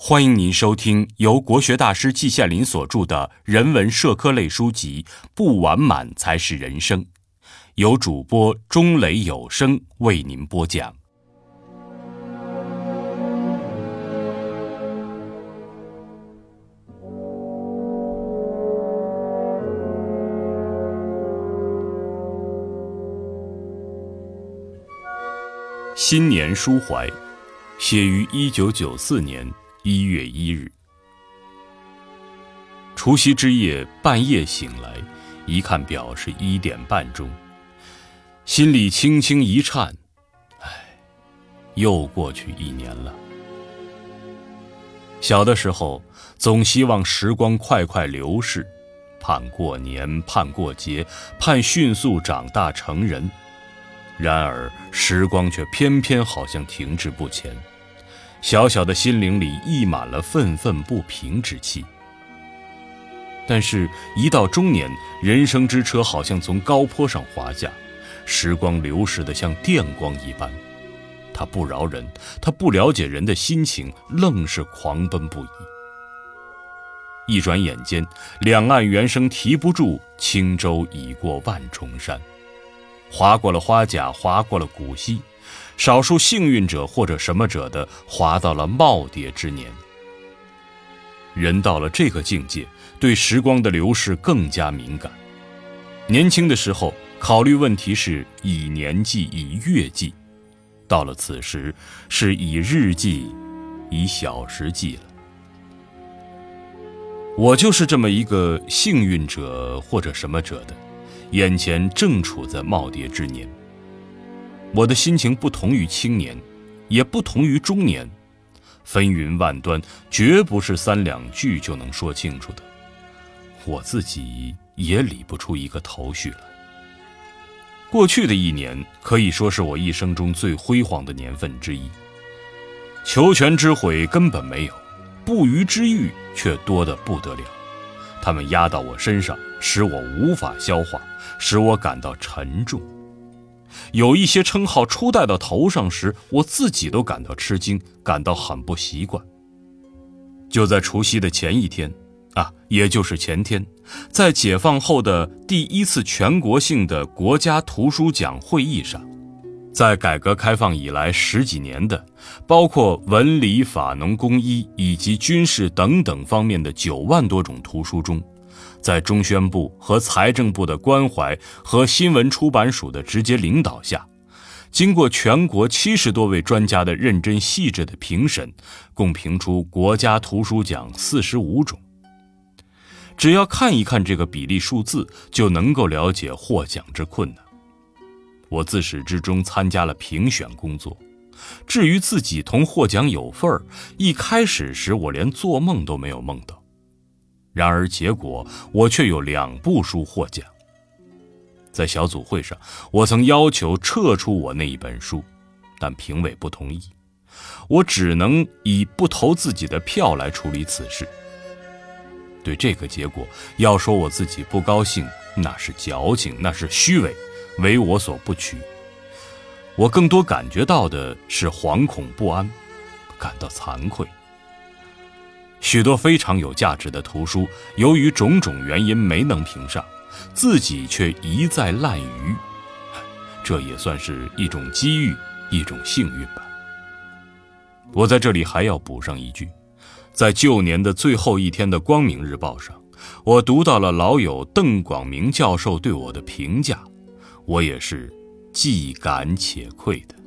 欢迎您收听由国学大师季羡林所著的人文社科类书籍《不完满才是人生》，由主播钟雷有声为您播讲。新年抒怀，写于一九九四年。一月一日，除夕之夜半夜醒来，一看表是一点半钟，心里轻轻一颤，唉，又过去一年了。小的时候总希望时光快快流逝，盼过年，盼过节，盼迅速长大成人，然而时光却偏偏好像停滞不前。小小的心灵里溢满了愤愤不平之气，但是，一到中年，人生之车好像从高坡上滑下，时光流逝的像电光一般，它不饶人，它不了解人的心情，愣是狂奔不已。一转眼间，两岸猿声啼不住，轻舟已过万重山，划过了花甲，划过了古稀。少数幸运者或者什么者的，滑到了耄耋之年。人到了这个境界，对时光的流逝更加敏感。年轻的时候考虑问题是以年计、以月计，到了此时是以日计、以小时计了。我就是这么一个幸运者或者什么者的，眼前正处在耄耋之年。我的心情不同于青年，也不同于中年，纷纭万端，绝不是三两句就能说清楚的。我自己也理不出一个头绪来。过去的一年可以说是我一生中最辉煌的年份之一。求全之悔根本没有，不虞之欲却多得不得了。他们压到我身上，使我无法消化，使我感到沉重。有一些称号初戴到头上时，我自己都感到吃惊，感到很不习惯。就在除夕的前一天，啊，也就是前天，在解放后的第一次全国性的国家图书奖会议上，在改革开放以来十几年的，包括文理法农工医以及军事等等方面的九万多种图书中。在中宣部和财政部的关怀和新闻出版署的直接领导下，经过全国七十多位专家的认真细致的评审，共评出国家图书奖四十五种。只要看一看这个比例数字，就能够了解获奖之困难。我自始至终参加了评选工作，至于自己同获奖有份儿，一开始时我连做梦都没有梦到。然而，结果我却有两部书获奖。在小组会上，我曾要求撤出我那一本书，但评委不同意，我只能以不投自己的票来处理此事。对这个结果，要说我自己不高兴，那是矫情，那是虚伪，为我所不取。我更多感觉到的是惶恐不安，感到惭愧。许多非常有价值的图书，由于种种原因没能评上，自己却一再滥竽，这也算是一种机遇，一种幸运吧。我在这里还要补上一句，在旧年的最后一天的《光明日报》上，我读到了老友邓广明教授对我的评价，我也是既感且愧的。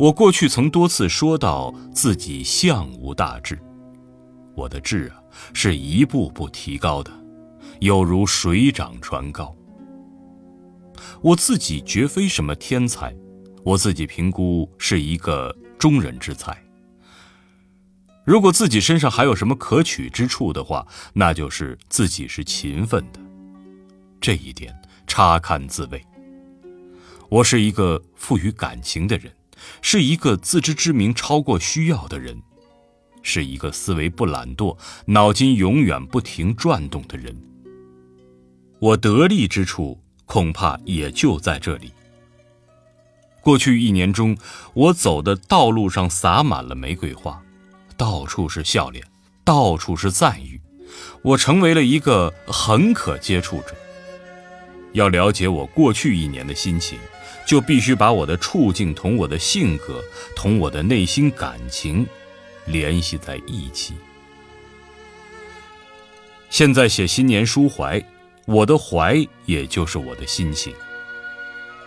我过去曾多次说到自己相无大志，我的志啊是一步步提高的，有如水涨船高。我自己绝非什么天才，我自己评估是一个中人之才。如果自己身上还有什么可取之处的话，那就是自己是勤奋的，这一点差堪自慰。我是一个富于感情的人。是一个自知之明超过需要的人，是一个思维不懒惰、脑筋永远不停转动的人。我得力之处恐怕也就在这里。过去一年中，我走的道路上洒满了玫瑰花，到处是笑脸，到处是赞誉，我成为了一个很可接触者。要了解我过去一年的心情，就必须把我的处境同我的性格、同我的内心感情联系在一起。现在写新年抒怀，我的怀也就是我的心情。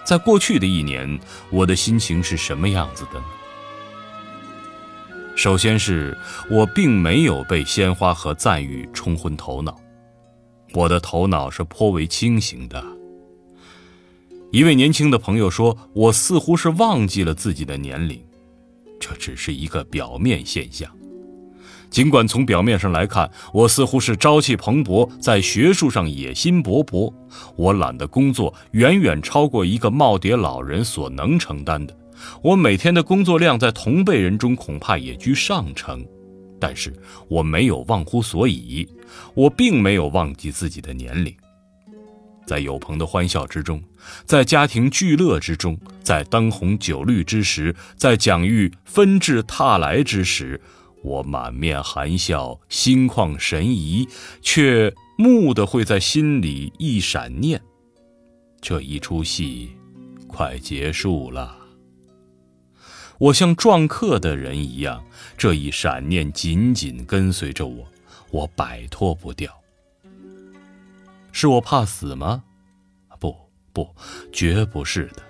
在过去的一年，我的心情是什么样子的呢？首先是我并没有被鲜花和赞誉冲昏头脑，我的头脑是颇为清醒的。一位年轻的朋友说，我似乎是忘记了自己的年龄，这只是一个表面现象。尽管从表面上来看，我似乎是朝气蓬勃，在学术上野心勃勃。我揽的工作远远超过一个耄耋老人所能承担的。我每天的工作量在同辈人中恐怕也居上乘。但是我没有忘乎所以，我并没有忘记自己的年龄。在友朋的欢笑之中，在家庭聚乐之中，在灯红酒绿之时，在蒋玉纷至沓来之时。我满面含笑，心旷神怡，却蓦地会在心里一闪念：这一出戏快结束了。我像撞客的人一样，这一闪念紧紧跟随着我，我摆脱不掉。是我怕死吗？不不，绝不是的。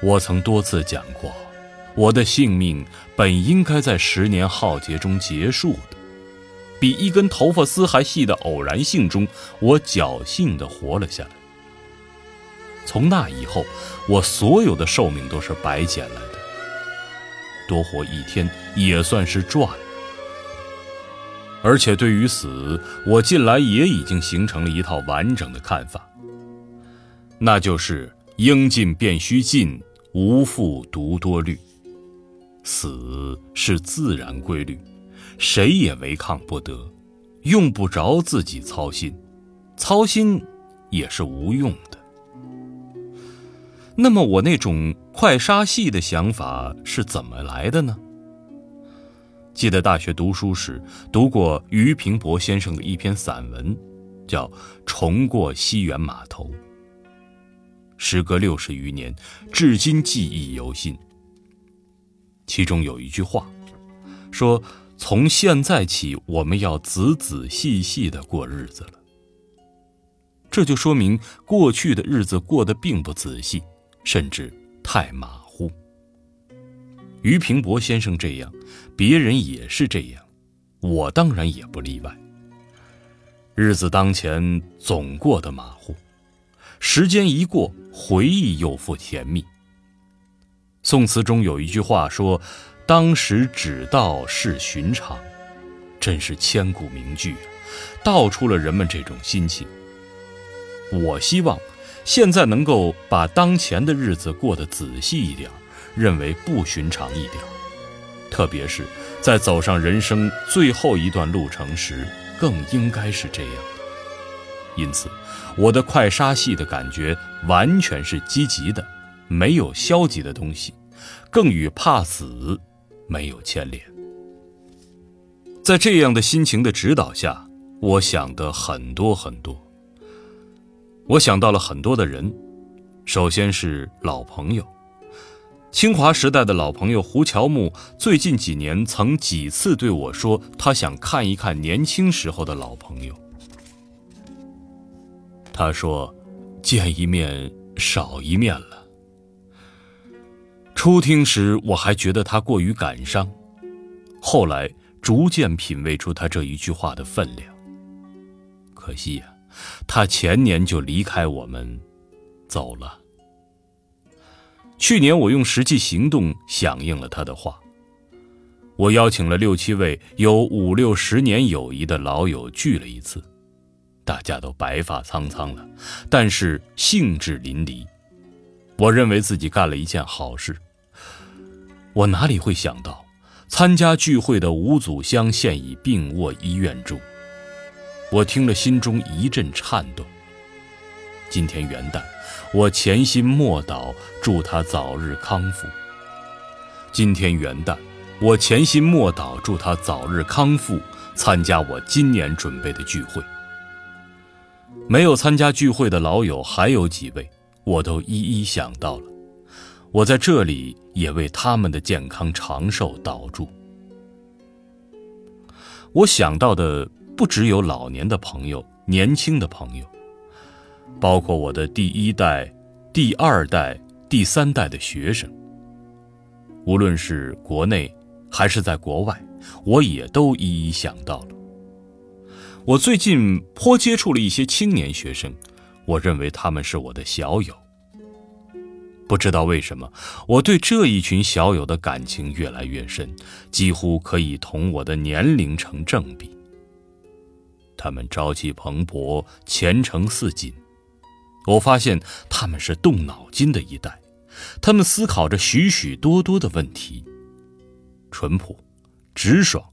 我曾多次讲过。我的性命本应该在十年浩劫中结束的，比一根头发丝还细的偶然性中，我侥幸地活了下来。从那以后，我所有的寿命都是白捡来的，多活一天也算是赚。而且对于死，我近来也已经形成了一套完整的看法，那就是应尽便须尽，无复独多虑。死是自然规律，谁也违抗不得，用不着自己操心，操心也是无用的。那么我那种快杀戏的想法是怎么来的呢？记得大学读书时读过俞平伯先生的一篇散文，叫《重过西园码头》。时隔六十余年，至今记忆犹新。其中有一句话，说：“从现在起，我们要仔仔细细的过日子了。”这就说明过去的日子过得并不仔细，甚至太马。俞平伯先生这样，别人也是这样，我当然也不例外。日子当前总过得马虎，时间一过，回忆又复甜蜜。宋词中有一句话说：“当时只道是寻常”，真是千古名句啊，道出了人们这种心情。我希望现在能够把当前的日子过得仔细一点，认为不寻常一点，特别是在走上人生最后一段路程时，更应该是这样的。因此，我的快杀戏的感觉完全是积极的。没有消极的东西，更与怕死没有牵连。在这样的心情的指导下，我想的很多很多。我想到了很多的人，首先是老朋友。清华时代的老朋友胡乔木，最近几年曾几次对我说，他想看一看年轻时候的老朋友。他说：“见一面少一面了。”初听时，我还觉得他过于感伤，后来逐渐品味出他这一句话的分量。可惜呀，他前年就离开我们，走了。去年我用实际行动响应了他的话，我邀请了六七位有五六十年友谊的老友聚了一次，大家都白发苍苍了，但是兴致淋漓。我认为自己干了一件好事。我哪里会想到，参加聚会的吴祖香现已病卧医院中。我听了，心中一阵颤动。今天元旦，我潜心默祷，祝他早日康复。今天元旦，我潜心默祷，祝他早日康复，参加我今年准备的聚会。没有参加聚会的老友还有几位，我都一一想到了。我在这里也为他们的健康长寿祷祝。我想到的不只有老年的朋友、年轻的朋友，包括我的第一代、第二代、第三代的学生。无论是国内还是在国外，我也都一一想到了。我最近颇接触了一些青年学生，我认为他们是我的小友。不知道为什么，我对这一群小友的感情越来越深，几乎可以同我的年龄成正比。他们朝气蓬勃，前程似锦。我发现他们是动脑筋的一代，他们思考着许许多多的问题，淳朴、直爽，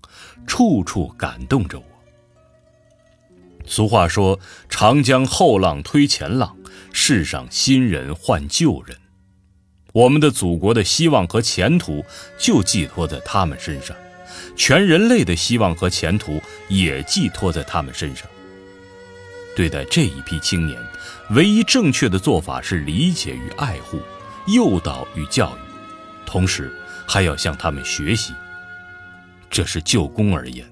处处感动着我。俗话说：“长江后浪推前浪，世上新人换旧人。”我们的祖国的希望和前途就寄托在他们身上，全人类的希望和前途也寄托在他们身上。对待这一批青年，唯一正确的做法是理解与爱护，诱导与教育，同时还要向他们学习。这是就公而言，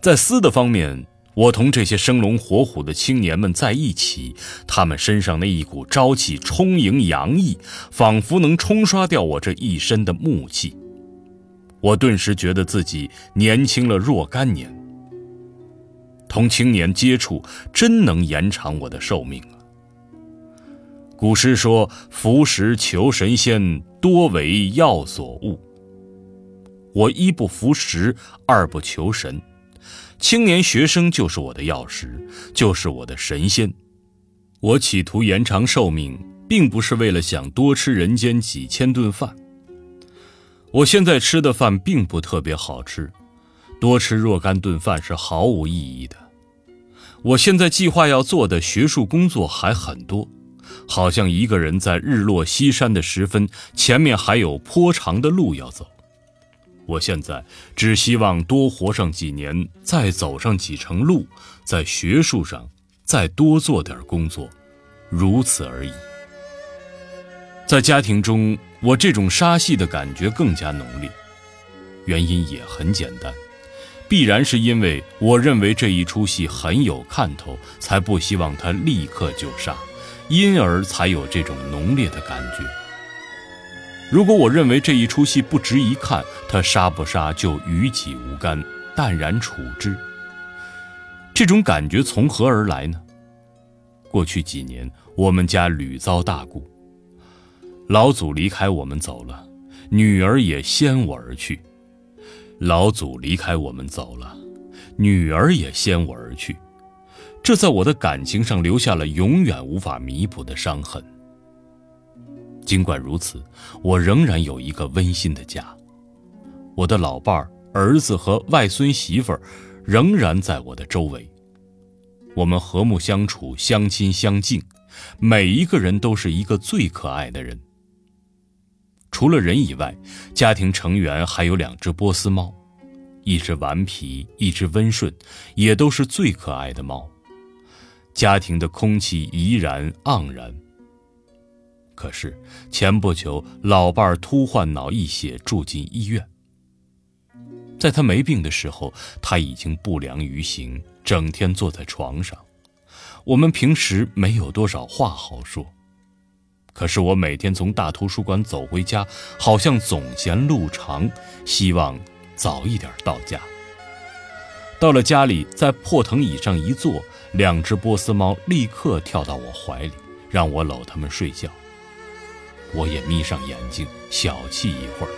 在私的方面。我同这些生龙活虎的青年们在一起，他们身上那一股朝气充盈洋溢，仿佛能冲刷掉我这一身的木气。我顿时觉得自己年轻了若干年。同青年接触，真能延长我的寿命啊！古诗说：“服食求神仙，多为药所误。”我一不服食，二不求神。青年学生就是我的药师，就是我的神仙。我企图延长寿命，并不是为了想多吃人间几千顿饭。我现在吃的饭并不特别好吃，多吃若干顿饭是毫无意义的。我现在计划要做的学术工作还很多，好像一个人在日落西山的时分，前面还有颇长的路要走。我现在只希望多活上几年，再走上几程路，在学术上再多做点工作，如此而已。在家庭中，我这种杀戏的感觉更加浓烈，原因也很简单，必然是因为我认为这一出戏很有看头，才不希望他立刻就杀，因而才有这种浓烈的感觉。如果我认为这一出戏不值一看，他杀不杀就与己无干，淡然处之。这种感觉从何而来呢？过去几年，我们家屡遭大故，老祖离开我们走了，女儿也先我而去；老祖离开我们走了，女儿也先我而去，这在我的感情上留下了永远无法弥补的伤痕。尽管如此，我仍然有一个温馨的家。我的老伴儿、儿子和外孙媳妇儿仍然在我的周围。我们和睦相处，相亲相敬，每一个人都是一个最可爱的人。除了人以外，家庭成员还有两只波斯猫，一只顽皮，一只温顺，也都是最可爱的猫。家庭的空气怡然盎然。可是前不久，老伴儿突患脑溢血，住进医院。在他没病的时候，他已经不良于行，整天坐在床上。我们平时没有多少话好说，可是我每天从大图书馆走回家，好像总嫌路长，希望早一点到家。到了家里，在破藤椅上一坐，两只波斯猫立刻跳到我怀里，让我搂它们睡觉。我也眯上眼睛，小憩一会儿，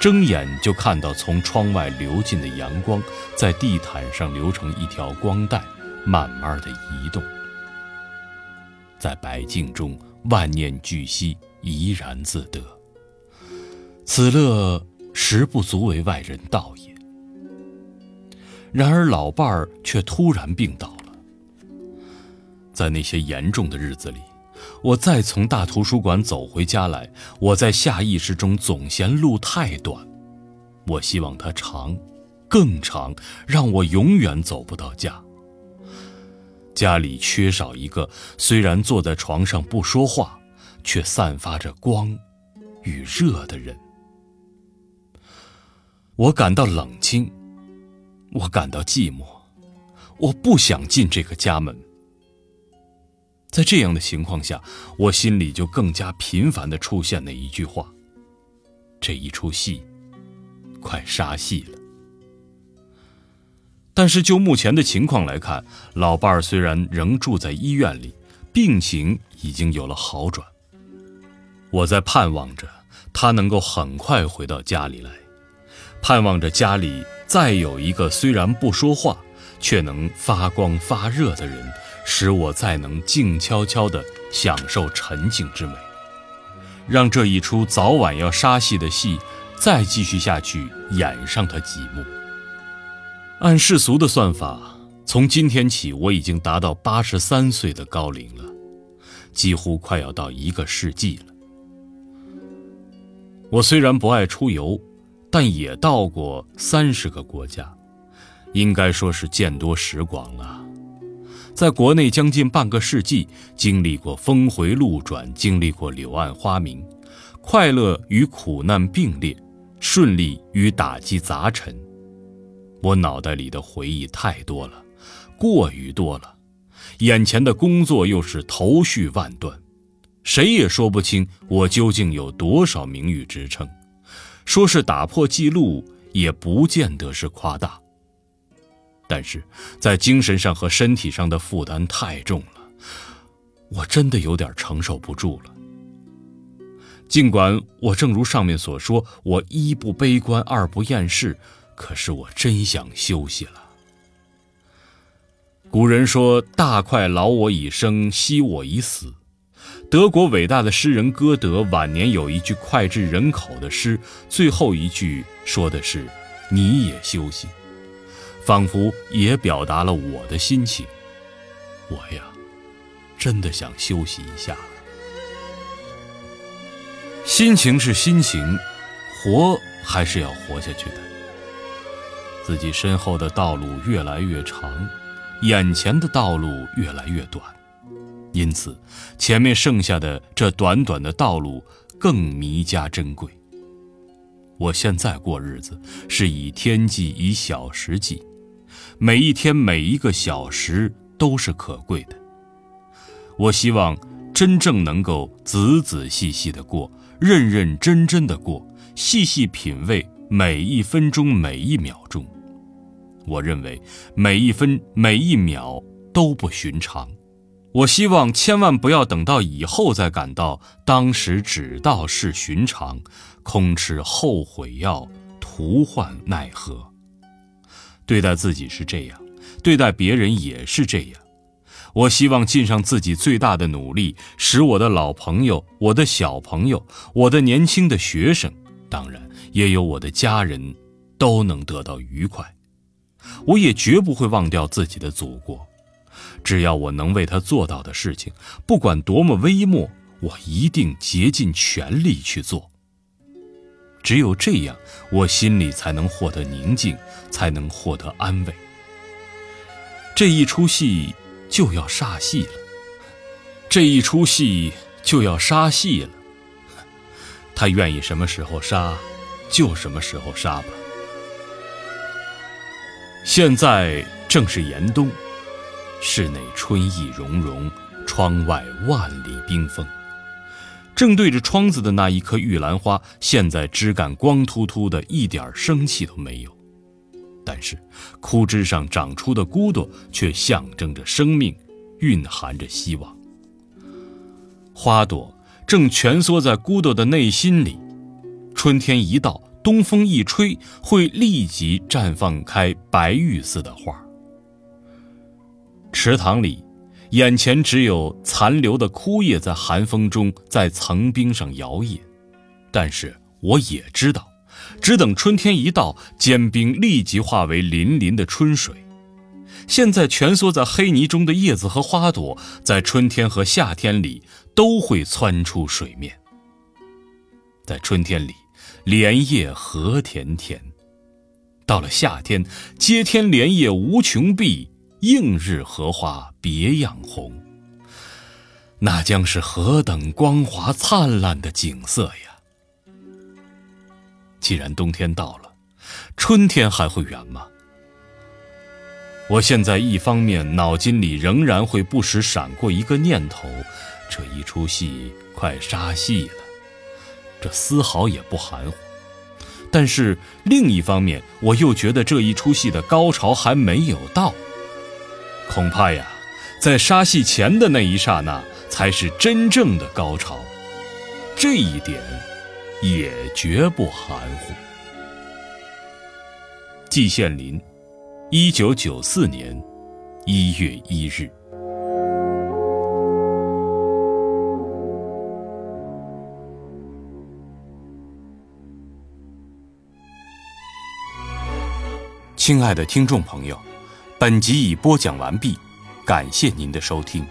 睁眼就看到从窗外流进的阳光，在地毯上流成一条光带，慢慢的移动，在白镜中万念俱息，怡然自得。此乐实不足为外人道也。然而老伴儿却突然病倒了，在那些严重的日子里。我再从大图书馆走回家来，我在下意识中总嫌路太短，我希望它长，更长，让我永远走不到家。家里缺少一个虽然坐在床上不说话，却散发着光与热的人。我感到冷清，我感到寂寞，我不想进这个家门。在这样的情况下，我心里就更加频繁地出现那一句话：这一出戏，快杀戏了。但是就目前的情况来看，老伴儿虽然仍住在医院里，病情已经有了好转。我在盼望着他能够很快回到家里来，盼望着家里再有一个虽然不说话，却能发光发热的人。使我再能静悄悄地享受沉静之美，让这一出早晚要杀戏的戏再继续下去，演上他几幕。按世俗的算法，从今天起我已经达到八十三岁的高龄了，几乎快要到一个世纪了。我虽然不爱出游，但也到过三十个国家，应该说是见多识广了。在国内将近半个世纪，经历过峰回路转，经历过柳暗花明，快乐与苦难并列，顺利与打击杂陈。我脑袋里的回忆太多了，过于多了，眼前的工作又是头绪万端，谁也说不清我究竟有多少名誉职称，说是打破记录，也不见得是夸大。但是在精神上和身体上的负担太重了，我真的有点承受不住了。尽管我正如上面所说，我一不悲观，二不厌世，可是我真想休息了。古人说：“大快劳我以生，息我以死。”德国伟大的诗人歌德晚年有一句脍炙人口的诗，最后一句说的是：“你也休息。”仿佛也表达了我的心情。我呀，真的想休息一下了。心情是心情，活还是要活下去的。自己身后的道路越来越长，眼前的道路越来越短，因此，前面剩下的这短短的道路更弥加珍贵。我现在过日子是以天计，以小时计。每一天每一个小时都是可贵的。我希望真正能够仔仔细细的过，认认真真的过，细细品味每一分钟每一秒钟。我认为每一分每一秒都不寻常。我希望千万不要等到以后再感到当时只道是寻常，空吃后悔药，徒患奈何。对待自己是这样，对待别人也是这样。我希望尽上自己最大的努力，使我的老朋友、我的小朋友、我的年轻的学生，当然也有我的家人，都能得到愉快。我也绝不会忘掉自己的祖国，只要我能为他做到的事情，不管多么微末，我一定竭尽全力去做。只有这样，我心里才能获得宁静，才能获得安慰。这一出戏就要杀戏了，这一出戏就要杀戏了。他愿意什么时候杀，就什么时候杀吧。现在正是严冬，室内春意融融，窗外万里冰封。正对着窗子的那一棵玉兰花，现在枝干光秃秃的，一点生气都没有。但是，枯枝上长出的骨朵却象征着生命，蕴含着希望。花朵正蜷缩在骨朵的内心里，春天一到，东风一吹，会立即绽放开白玉似的花。池塘里。眼前只有残留的枯叶在寒风中在层冰上摇曳，但是我也知道，只等春天一到，坚冰立即化为粼粼的春水。现在蜷缩在黑泥中的叶子和花朵，在春天和夏天里都会窜出水面。在春天里，莲叶何田田；到了夏天，接天莲叶无穷碧，映日荷花别样红。那将是何等光华灿烂的景色呀！既然冬天到了，春天还会远吗？我现在一方面脑筋里仍然会不时闪过一个念头：这一出戏快杀戏了，这丝毫也不含糊。但是另一方面，我又觉得这一出戏的高潮还没有到，恐怕呀，在杀戏前的那一刹那才是真正的高潮，这一点也绝不含糊。季羡林。一九九四年一月一日，亲爱的听众朋友，本集已播讲完毕，感谢您的收听。